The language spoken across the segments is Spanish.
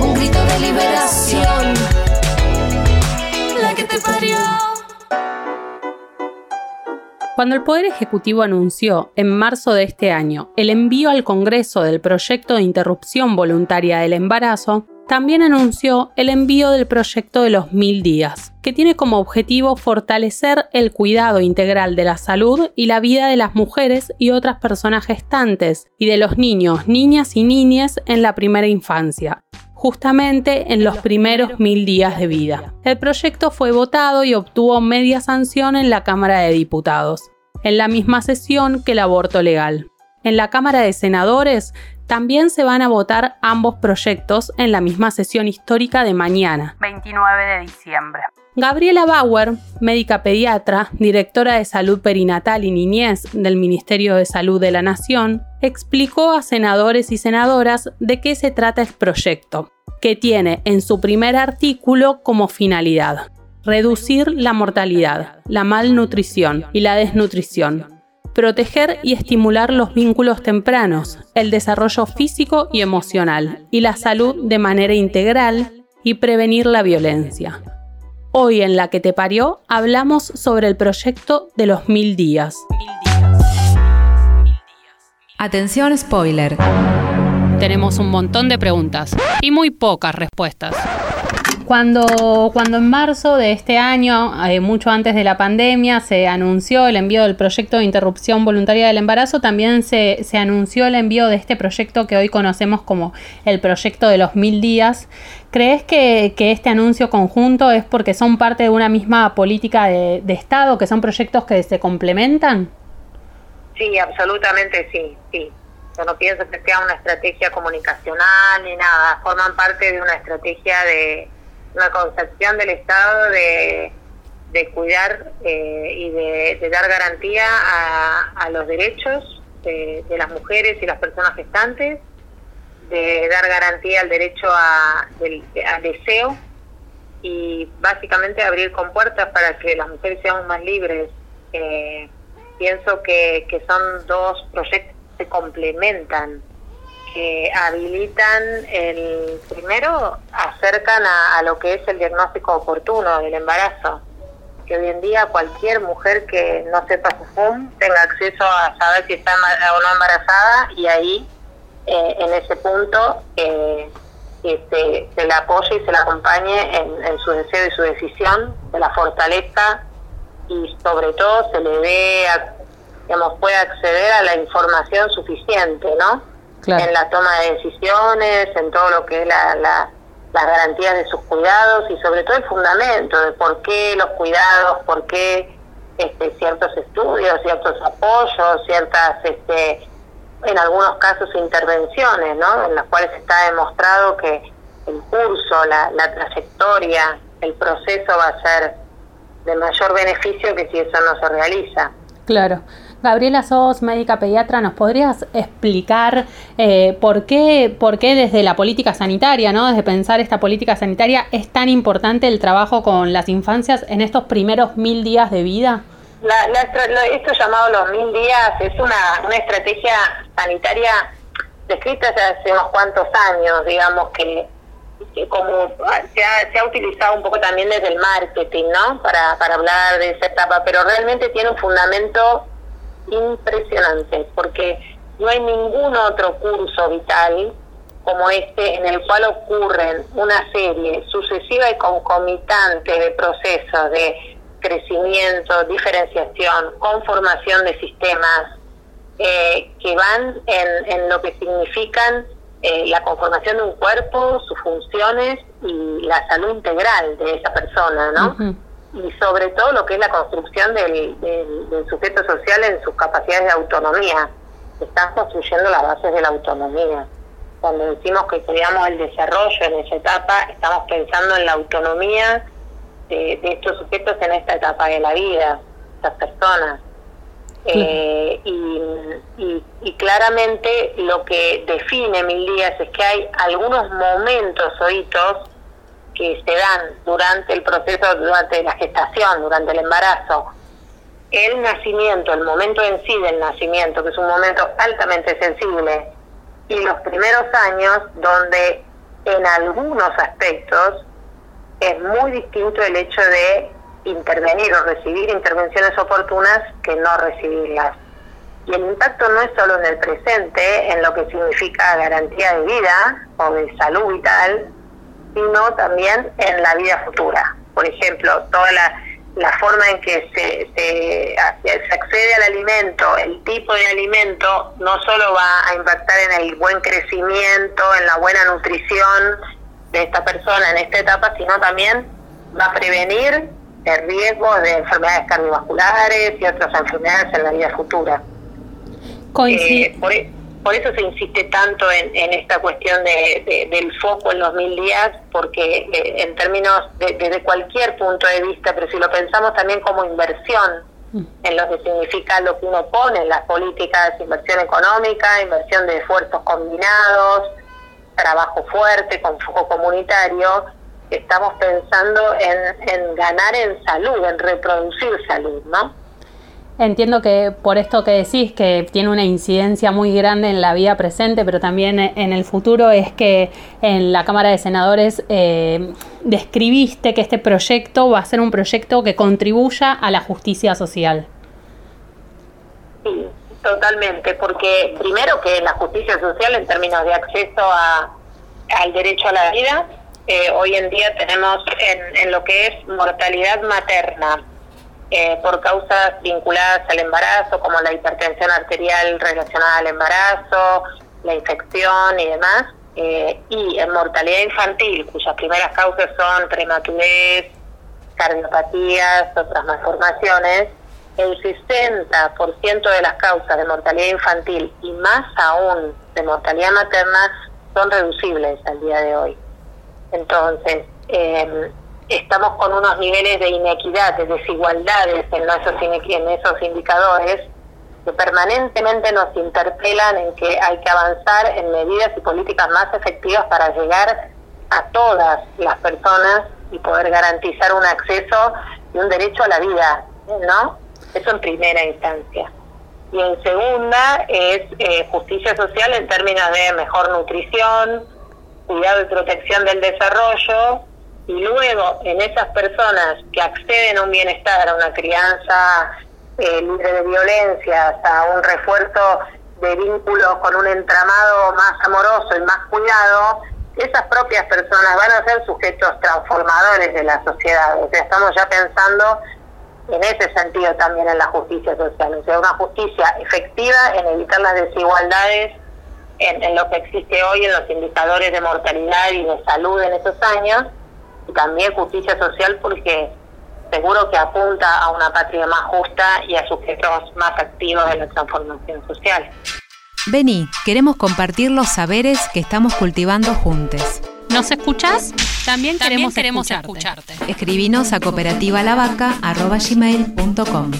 Un grito de liberación. Cuando el Poder Ejecutivo anunció en marzo de este año el envío al Congreso del proyecto de interrupción voluntaria del embarazo, también anunció el envío del proyecto de los mil días, que tiene como objetivo fortalecer el cuidado integral de la salud y la vida de las mujeres y otras personas gestantes, y de los niños, niñas y niñas en la primera infancia, justamente en los primeros mil días de vida. El proyecto fue votado y obtuvo media sanción en la Cámara de Diputados, en la misma sesión que el aborto legal. En la Cámara de Senadores también se van a votar ambos proyectos en la misma sesión histórica de mañana, 29 de diciembre. Gabriela Bauer, médica pediatra, directora de salud perinatal y niñez del Ministerio de Salud de la Nación, explicó a senadores y senadoras de qué se trata el proyecto, que tiene en su primer artículo como finalidad reducir la mortalidad, la malnutrición y la desnutrición, proteger y estimular los vínculos tempranos, el desarrollo físico y emocional y la salud de manera integral y prevenir la violencia. Hoy en La que te parió hablamos sobre el proyecto de los mil días. Atención spoiler. Tenemos un montón de preguntas y muy pocas respuestas. Cuando, cuando en marzo de este año, eh, mucho antes de la pandemia, se anunció el envío del proyecto de interrupción voluntaria del embarazo, también se, se anunció el envío de este proyecto que hoy conocemos como el proyecto de los mil días. ¿Crees que, que este anuncio conjunto es porque son parte de una misma política de, de Estado, que son proyectos que se complementan? Sí, absolutamente sí, sí. Yo no pienso que sea una estrategia comunicacional ni nada, forman parte de una estrategia de una concepción del Estado de, de cuidar eh, y de, dar garantía a, los derechos de, las mujeres y las personas gestantes, de dar garantía al derecho a, al deseo y básicamente abrir compuertas para que las mujeres seamos más libres. Eh, pienso que, que son dos proyectos que se complementan que habilitan el primero acercan a, lo que es el diagnóstico oportuno del embarazo que hoy en día cualquier mujer que no sepa su FUM tenga acceso a saber si está o no embarazada y ahí eh, en ese punto eh, este, se la apoye y se la acompañe en, en, su deseo y su decisión, se la fortaleza y sobre todo se le dé, digamos, pueda acceder a la información suficiente, ¿no? Claro. en la toma de decisiones, en todo lo que es la, la, las garantías de sus cuidados y sobre todo el fundamento de por qué los cuidados, por qué este, ciertos estudios, ciertos apoyos, ciertas, este, en algunos casos, intervenciones, ¿no? en las cuales está demostrado que el curso, la, la trayectoria, el proceso va a ser de mayor beneficio que si eso no se realiza. Claro. Gabriela, sos médica pediatra, ¿nos podrías explicar eh, por, qué, por qué desde la política sanitaria, ¿no? desde pensar esta política sanitaria, es tan importante el trabajo con las infancias en estos primeros mil días de vida? esto llamado los mil días es una, estrategia sanitaria descrita hace unos cuantos años, digamos, que, como se ha, utilizado un poco también desde el marketing, ¿no? Para hablar de esa etapa, pero realmente tiene un fundamento impresionante, porque no hay ningún otro curso vital como este en el cual ocurren una serie sucesiva y concomitante de procesos de crecimiento, diferenciación, conformación de sistemas eh, que van en, lo que significan eh, la conformación de un cuerpo, sus funciones y la salud integral de esa persona, ¿no? Y sobre todo lo que es la construcción del, del, sujeto social en sus capacidades de autonomía. Están construyendo las bases de la autonomía. Cuando decimos que estudiamos el desarrollo en esa etapa, estamos pensando en la autonomía de, estos sujetos en esta etapa de la vida, estas personas. Eh, y, y, claramente lo que define Mil Días es que hay algunos momentos o hitos que se dan durante el proceso, durante la gestación, durante el embarazo. El nacimiento, el momento en sí del nacimiento, que es un momento altamente sensible, y los primeros años donde en algunos aspectos es muy distinto el hecho de intervenir o recibir intervenciones oportunas que no recibirlas. Y el impacto no es solo en el presente, en lo que significa garantía de vida o de salud vital, sino también en la vida futura. Por ejemplo, toda la, la forma en que se, se, se, accede al alimento, el tipo de alimento, no solo va a impactar en el buen crecimiento, en la buena nutrición de esta persona en esta etapa, sino también va a prevenir el riesgo de enfermedades cardiovasculares y otras enfermedades en la vida futura. Eh, e, por, eso se insiste tanto en, esta cuestión de, del foco en los mil días, porque eh, en términos de, desde cualquier punto de vista, pero si lo pensamos también como inversión, mm. en lo que significa lo que uno pone en las políticas, inversión económica, inversión de esfuerzos combinados, trabajo fuerte con foco comunitario, estamos pensando en, en ganar en salud, en reproducir salud, ¿no? Entiendo que por esto que decís, que tiene una incidencia muy grande en la vida presente, pero también en el futuro, es que en la Cámara de Senadores eh, describiste que este proyecto va a ser un proyecto que contribuya a la justicia social. Sí, totalmente, porque primero que la justicia social en términos de acceso a, al derecho a la vida, eh, hoy en día tenemos en, en lo que es mortalidad materna, eh, por causas vinculadas al embarazo, como la hipertensión arterial relacionada al embarazo, la infección y demás, eh, y en mortalidad infantil, cuyas primeras causas son prematurez, cardiopatías, otras malformaciones, el 60% de las causas de mortalidad infantil y más aún de mortalidad materna son reducibles al día de hoy. Entonces, eh, estamos con unos niveles de inequidad, de desigualdades en esos, en esos indicadores que permanentemente nos interpelan en que hay que avanzar en medidas y políticas más efectivas para llegar a todas las personas y poder garantizar un acceso y un derecho a la vida, ¿no? Eso en primera instancia. Y en segunda es eh, justicia social en términos de mejor nutrición, cuidado y protección del desarrollo, y luego en esas personas que acceden a un bienestar, a una crianza eh, libre de violencias, a un refuerzo de vínculos con un entramado más amoroso y más cuidado, esas propias personas van a ser sujetos transformadores de la sociedad. O sea, estamos ya pensando en ese sentido también en la justicia social, o sea, una justicia efectiva en evitar las desigualdades en, en lo que existe hoy en los indicadores de mortalidad y de salud en esos años y también justicia social porque seguro que apunta a una patria más justa y a sujetos más activos de la transformación social. Vení, queremos compartir los saberes que estamos cultivando juntos. ¿Nos escuchás? También, queremos, queremos escucharte. escucharte. Escribinos a cooperativalavaca.gmail.com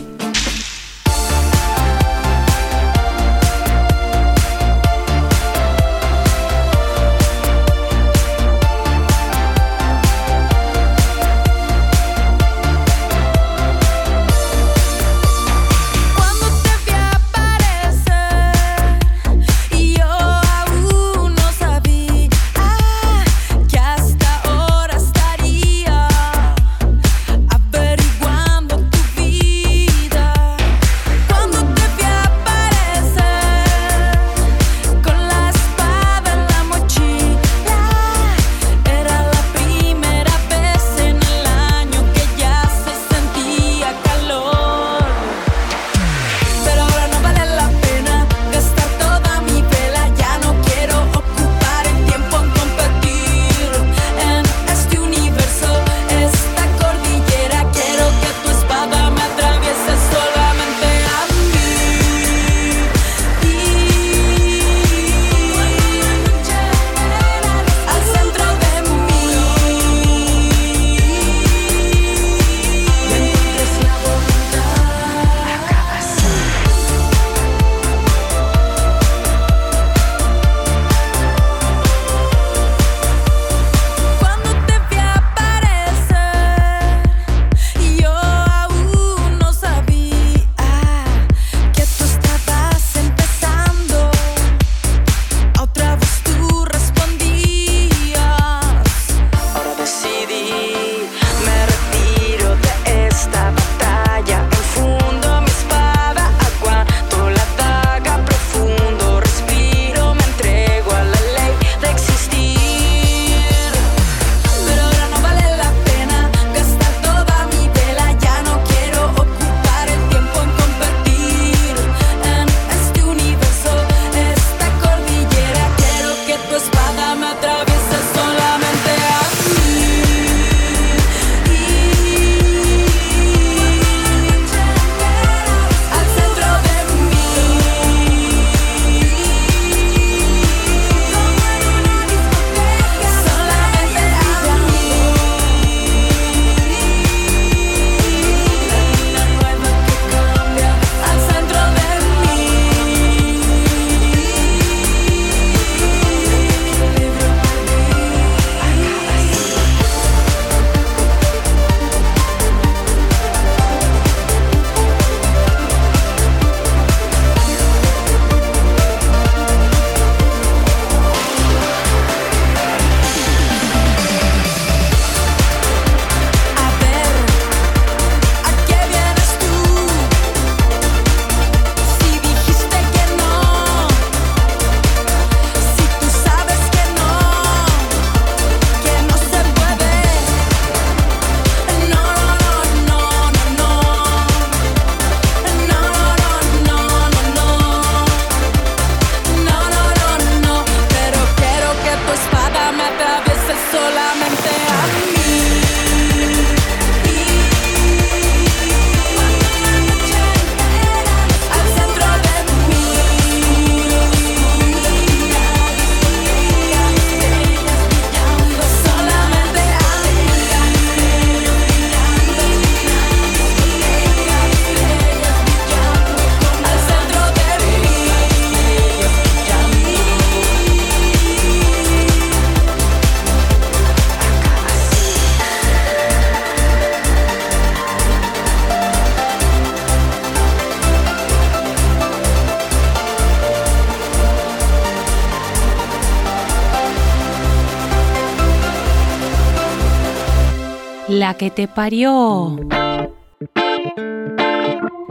Que te parió.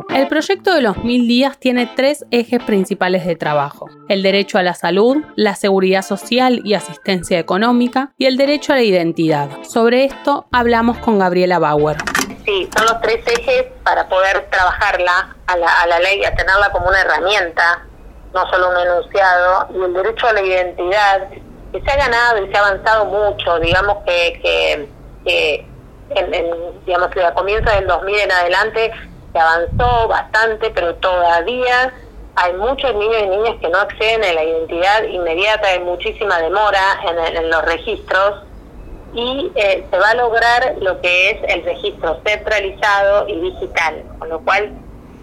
El proyecto de los mil días tiene tres ejes principales de trabajo. El derecho a la salud, la seguridad social y asistencia económica y el derecho a la identidad. Sobre esto hablamos con Gabriela Bauer. Sí, son los tres ejes para poder trabajarla a la, a la ley, a tenerla como una herramienta, no solo un enunciado, y el derecho a la identidad, que se ha ganado y se ha avanzado mucho, digamos que, que en, digamos que a comienzos del 2000 en adelante se avanzó bastante, pero todavía hay muchos niños y niñas que no acceden a la identidad inmediata, hay muchísima demora en, en los registros y eh, se va a lograr lo que es el registro centralizado y digital, con lo cual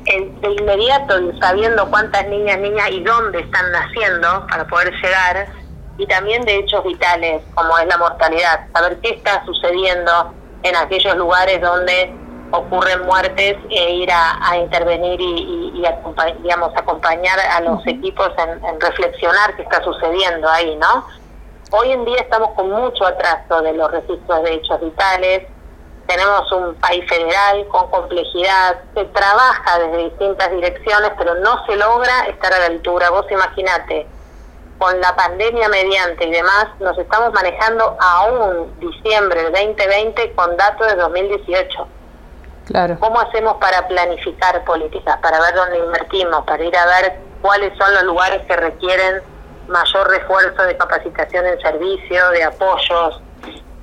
de inmediato, sabiendo cuántas niñas, niñas y dónde están naciendo para poder llegar, y también de hechos vitales, como es la mortalidad, saber qué está sucediendo en aquellos lugares donde ocurren muertes e ir a, intervenir y, y, digamos, acompañar a los equipos en, en, reflexionar qué está sucediendo ahí, ¿no? Hoy en día estamos con mucho atraso de los registros de hechos vitales, tenemos un país federal con complejidad, se trabaja desde distintas direcciones, pero no se logra estar a la altura. Vos imaginate, con la pandemia mediante y demás, nos estamos manejando aún diciembre del 2020 con datos de 2018 Claro. ¿Cómo hacemos para planificar políticas, para ver dónde invertimos, para ir a ver cuáles son los lugares que requieren mayor refuerzo de capacitación en servicio, de apoyos?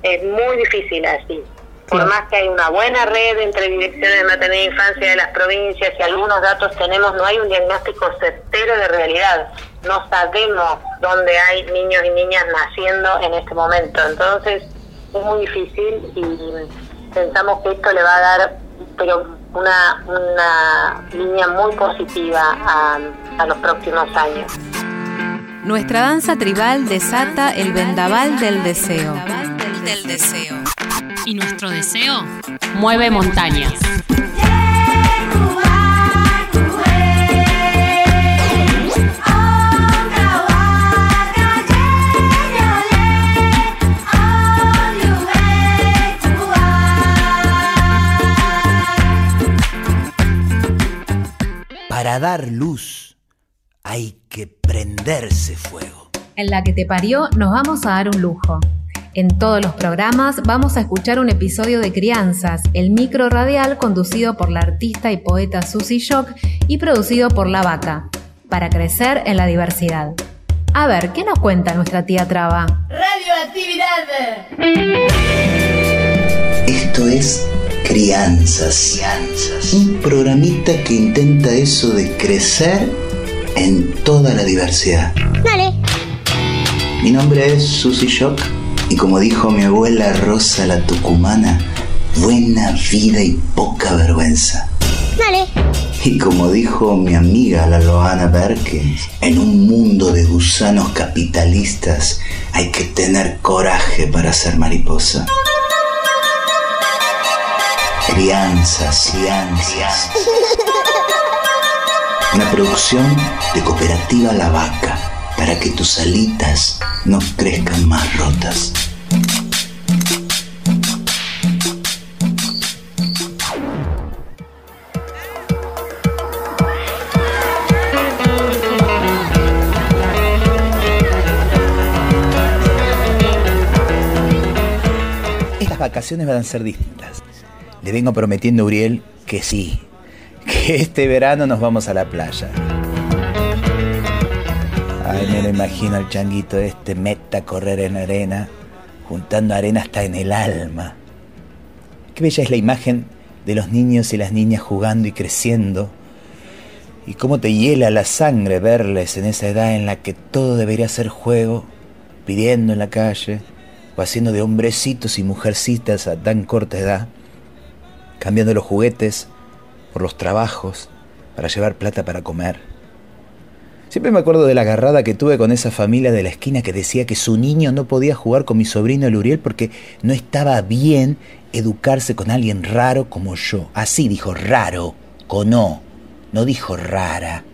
Es muy difícil así. Por más que hay una buena red entre direcciones de maternidad e infancia de las provincias y algunos datos tenemos, no hay un diagnóstico certero de realidad. No sabemos dónde hay niños y niñas naciendo en este momento. Entonces es muy difícil y pensamos que esto le va a dar pero una, una línea muy positiva a, a los próximos años. Nuestra danza tribal desata el vendaval del deseo. Del deseo. Y nuestro deseo mueve montañas. Para dar luz hay que prenderse fuego. En la que te parió nos vamos a dar un lujo. En todos los programas vamos a escuchar un episodio de Crianzas, el micro radial conducido por la artista y poeta Susie Shock y producido por La Vaca, para crecer en la diversidad. A ver, ¿qué nos cuenta nuestra tía Traba? Radioactividad. Esto es Crianzas. Un programita que intenta eso de crecer en toda la diversidad. Dale. Mi nombre es Susy Shock y como dijo mi abuela Rosa la Tucumana, buena vida y poca vergüenza. Dale. Y como dijo mi amiga la Loana Perkins, en un mundo de gusanos capitalistas hay que tener coraje para ser mariposa. Crianzas, crianzas. Una producción de Cooperativa La Vaca para que tus alitas no crezcan más rotas. Estas vacaciones van a ser distintas. Le vengo prometiendo a Uriel que sí, que este verano nos vamos a la playa. Ay, me lo imagino al changuito este meta correr en arena, juntando arena hasta en el alma. Qué bella es la imagen de los niños y las niñas jugando y creciendo. Y cómo te hiela la sangre verles en esa edad en la que todo debería ser juego, pidiendo en la calle, o haciendo de hombrecitos y mujercitas a tan corta edad, cambiando los juguetes por los trabajos para llevar plata para comer. Siempre me acuerdo de la agarrada que tuve con esa familia de la esquina que decía que su niño no podía jugar con mi sobrino el Uriel porque no estaba bien educarse con alguien raro como yo. Así dijo, raro, con O, no dijo rara.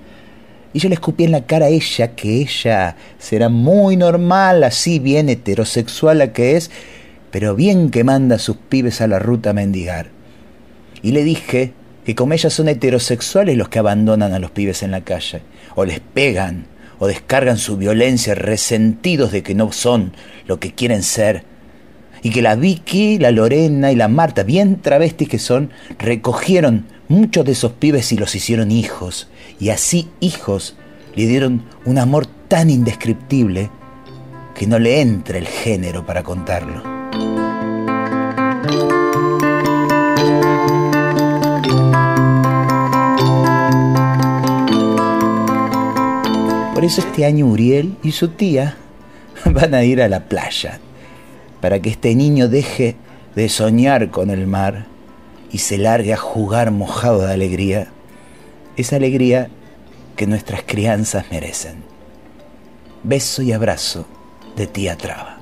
Y yo le escupí en la cara a ella que ella será muy normal, así bien heterosexual la que es, pero bien que manda a sus pibes a la ruta a mendigar. Y le dije que como ellas son heterosexuales los que abandonan a los pibes en la calle, o les pegan, o descargan su violencia resentidos de que no son lo que quieren ser, y que la Vicky, la Lorena y la Marta, bien travestis que son, recogieron muchos de esos pibes y los hicieron hijos, y así hijos le dieron un amor tan indescriptible que no le entra el género para contarlo. Por eso este año Uriel y su tía van a ir a la playa, para que este niño deje de soñar con el mar y se largue a jugar mojado de alegría, esa alegría que nuestras crianzas merecen. Beso y abrazo de tía Traba.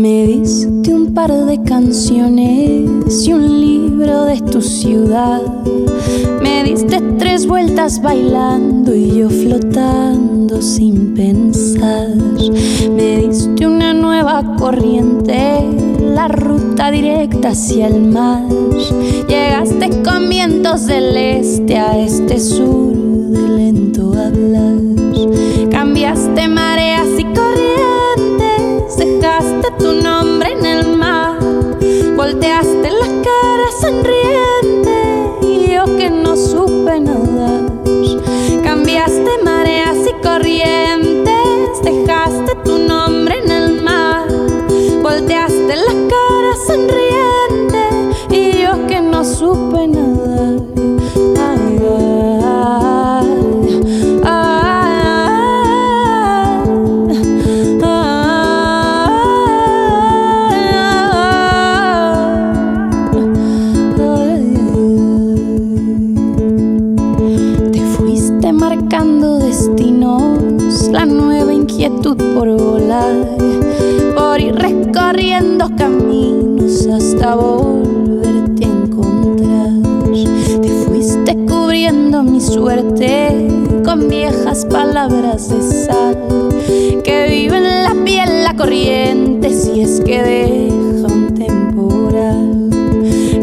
Me diste un par de canciones y un libro de tu ciudad. Me diste tres vueltas bailando y yo flotando sin pensar. Me diste una nueva corriente, la ruta directa hacia el mar. Llegaste con vientos del este a este sur de lento hablar. Suerte con viejas palabras de sal que viven en la piel la corriente si es que deja un temporal.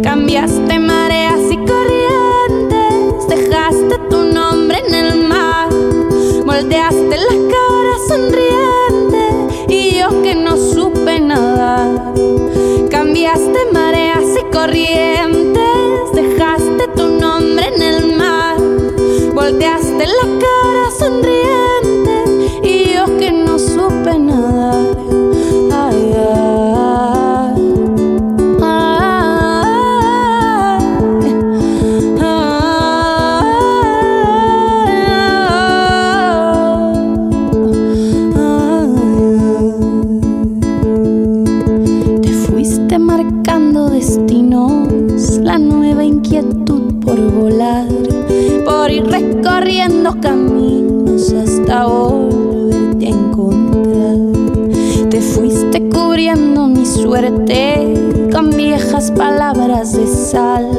Cambiaste mareas y corrientes, dejaste tu nombre en el mar, moldeaste la cara sonriente y yo que no supe nadar. Cambiaste mareas y corrientes, dejaste tu nombre en el mar, volteaste la cara viejas palabras de sal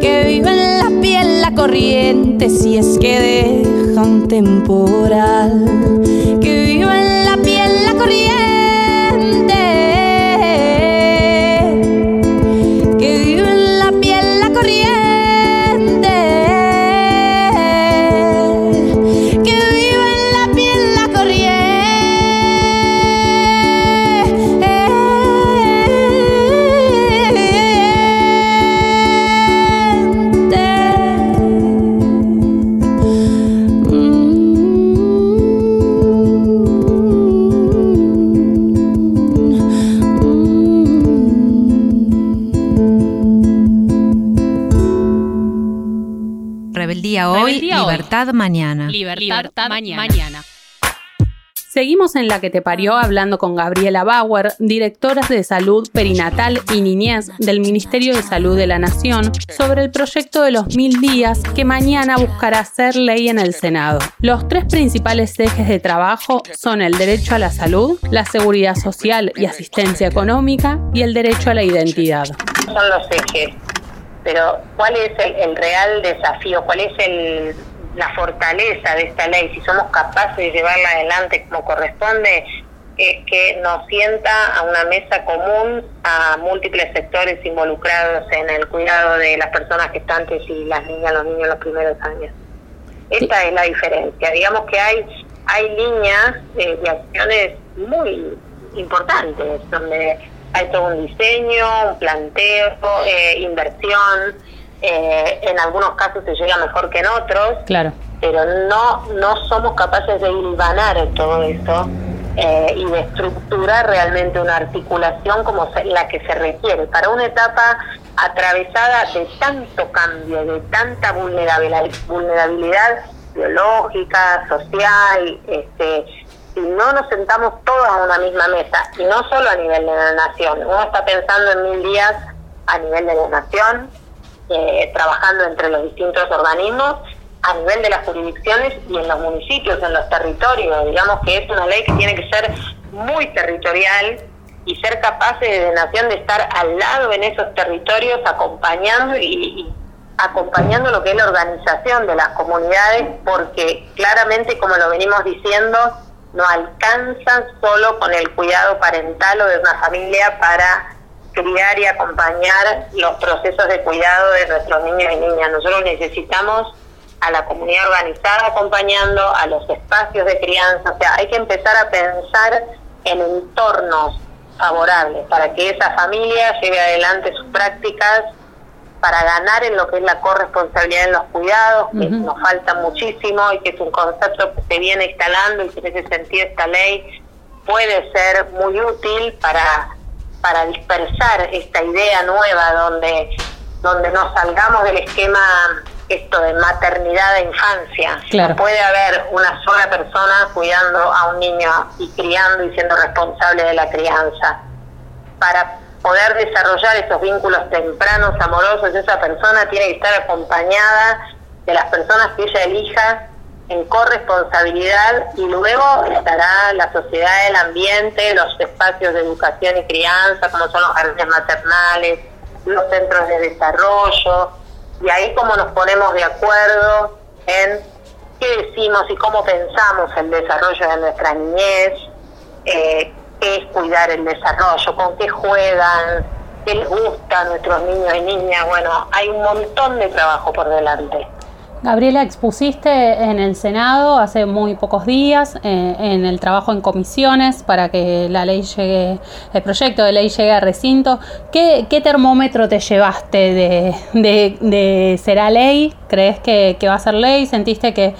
que vive en la piel la corriente si es que deja un temporal. Que vive en la piel la corriente. Hoy, libertad mañana. Libertad, mañana. Seguimos en La que te parió hablando con Gabriela Bauer, directora de Salud Perinatal y Niñez del Ministerio de Salud de la Nación, sobre el proyecto de los mil días que mañana buscará ser ley en el Senado. Los tres principales ejes de trabajo son el derecho a la salud, la seguridad social y asistencia económica y el derecho a la identidad. Son los ejes, pero ¿cuál es el, real desafío? ¿Cuál es el la fortaleza de esta ley, si somos capaces de llevarla adelante como corresponde, es que nos sienta a una mesa común a múltiples sectores involucrados en el cuidado de las personas gestantes y las niñas, los niños en los primeros años. Esta es la diferencia. Digamos que hay, hay líneas eh, de acciones muy importantes, donde hay todo un diseño, un planteo, eh, inversión, eh, en algunos casos se llega mejor que en otros, claro. pero no, no somos capaces de hilvanar todo eso eh, y de estructurar realmente una articulación como la que se requiere para una etapa atravesada de tanto cambio, de tanta vulnerabilidad, vulnerabilidad biológica, social, este, si no nos sentamos todos a una misma mesa, y no solo a nivel de la nación, uno está pensando en mil días a nivel de la nación, eh, trabajando entre los distintos organismos a nivel de las jurisdicciones y en los municipios, en los territorios. Digamos que es una ley que tiene que ser muy territorial y ser capaces de nación de estar al lado en esos territorios acompañando y, acompañando lo que es la organización de las comunidades porque claramente como lo venimos diciendo no alcanzan solo con el cuidado parental o de una familia para criar y acompañar los procesos de cuidado de nuestros niños y niñas. Nosotros necesitamos a la comunidad organizada acompañando, a los espacios de crianza, o sea, hay que empezar a pensar en entornos favorables para que esa familia lleve adelante sus prácticas para ganar en lo que es la corresponsabilidad en los cuidados, que nos falta muchísimo y que es un concepto que se viene instalando y que en ese sentido esta ley puede ser muy útil para para dispersar esta idea nueva donde, donde nos salgamos del esquema esto de maternidad e infancia. No puede haber una sola persona cuidando a un niño y criando y siendo responsable de la crianza. Para poder desarrollar esos vínculos tempranos, amorosos, esa persona tiene que estar acompañada de las personas que ella elija en corresponsabilidad y luego estará la sociedad, el ambiente, los espacios de educación y crianza, como son los jardines maternales, los centros de desarrollo, y ahí como nos ponemos de acuerdo en qué decimos y cómo pensamos el desarrollo de nuestra niñez, eh, qué es cuidar el desarrollo, con qué juegan, qué les gusta a nuestros niños y niñas. Bueno, hay un montón de trabajo por delante. Gabriela, expusiste en el Senado hace muy pocos días eh, en el trabajo en comisiones para que la ley llegue, el proyecto de ley llegue a recinto. ¿Qué, termómetro te llevaste de, de, de será ley? ¿Crees que, va a ser ley? ¿Sentiste que,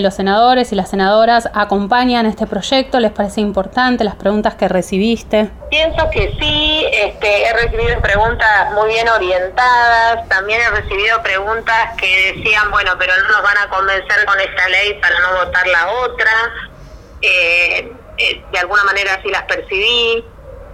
los senadores y las senadoras acompañan este proyecto? ¿Les parece importante las preguntas que recibiste? Pienso que sí, este, he recibido preguntas muy bien orientadas, también he recibido preguntas que decían, bueno, pero no nos van a convencer con esta ley para no votar la otra. Eh, eh, de alguna manera así las percibí.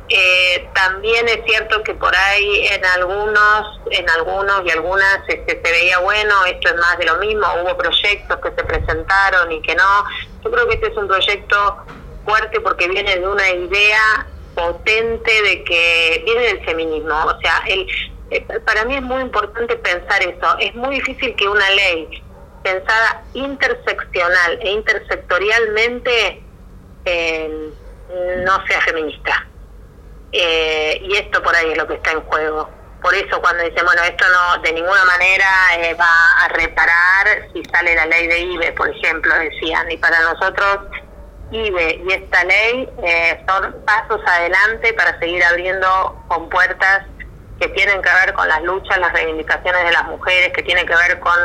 Eh, también es cierto que por ahí en algunos, en algunos y algunas este, se veía bueno, esto es más de lo mismo, hubo proyectos que se presentaron y que no. Yo creo que este es un proyecto fuerte porque viene de una idea potente de que viene del feminismo, o sea, el, eh, para mí es muy importante pensar eso, es muy difícil que una ley pensada interseccional e intersectorialmente eh, no sea feminista. Eh, y esto por ahí es lo que está en juego. Por eso cuando dicen, bueno, esto no de ninguna manera eh, va a reparar si sale la ley de IBE, por ejemplo, decían, y para nosotros IBE y esta ley eh, son pasos adelante para seguir abriendo con puertas que tienen que ver con las luchas, las reivindicaciones de las mujeres, que tienen que ver con,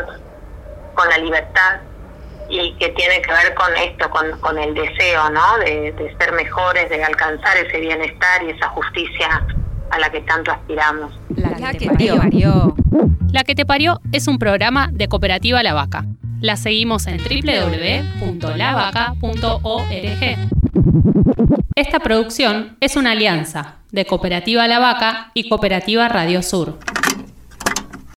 con la libertad y que tiene que ver con esto, con, con el deseo, ¿no? De, de, ser mejores, de alcanzar ese bienestar y esa justicia a la que tanto aspiramos. La, que, te parió. La que te parió es un programa de Cooperativa La Vaca. La seguimos en www.lavaca.org. Esta producción es una alianza de Cooperativa La Vaca y Cooperativa Radio Sur.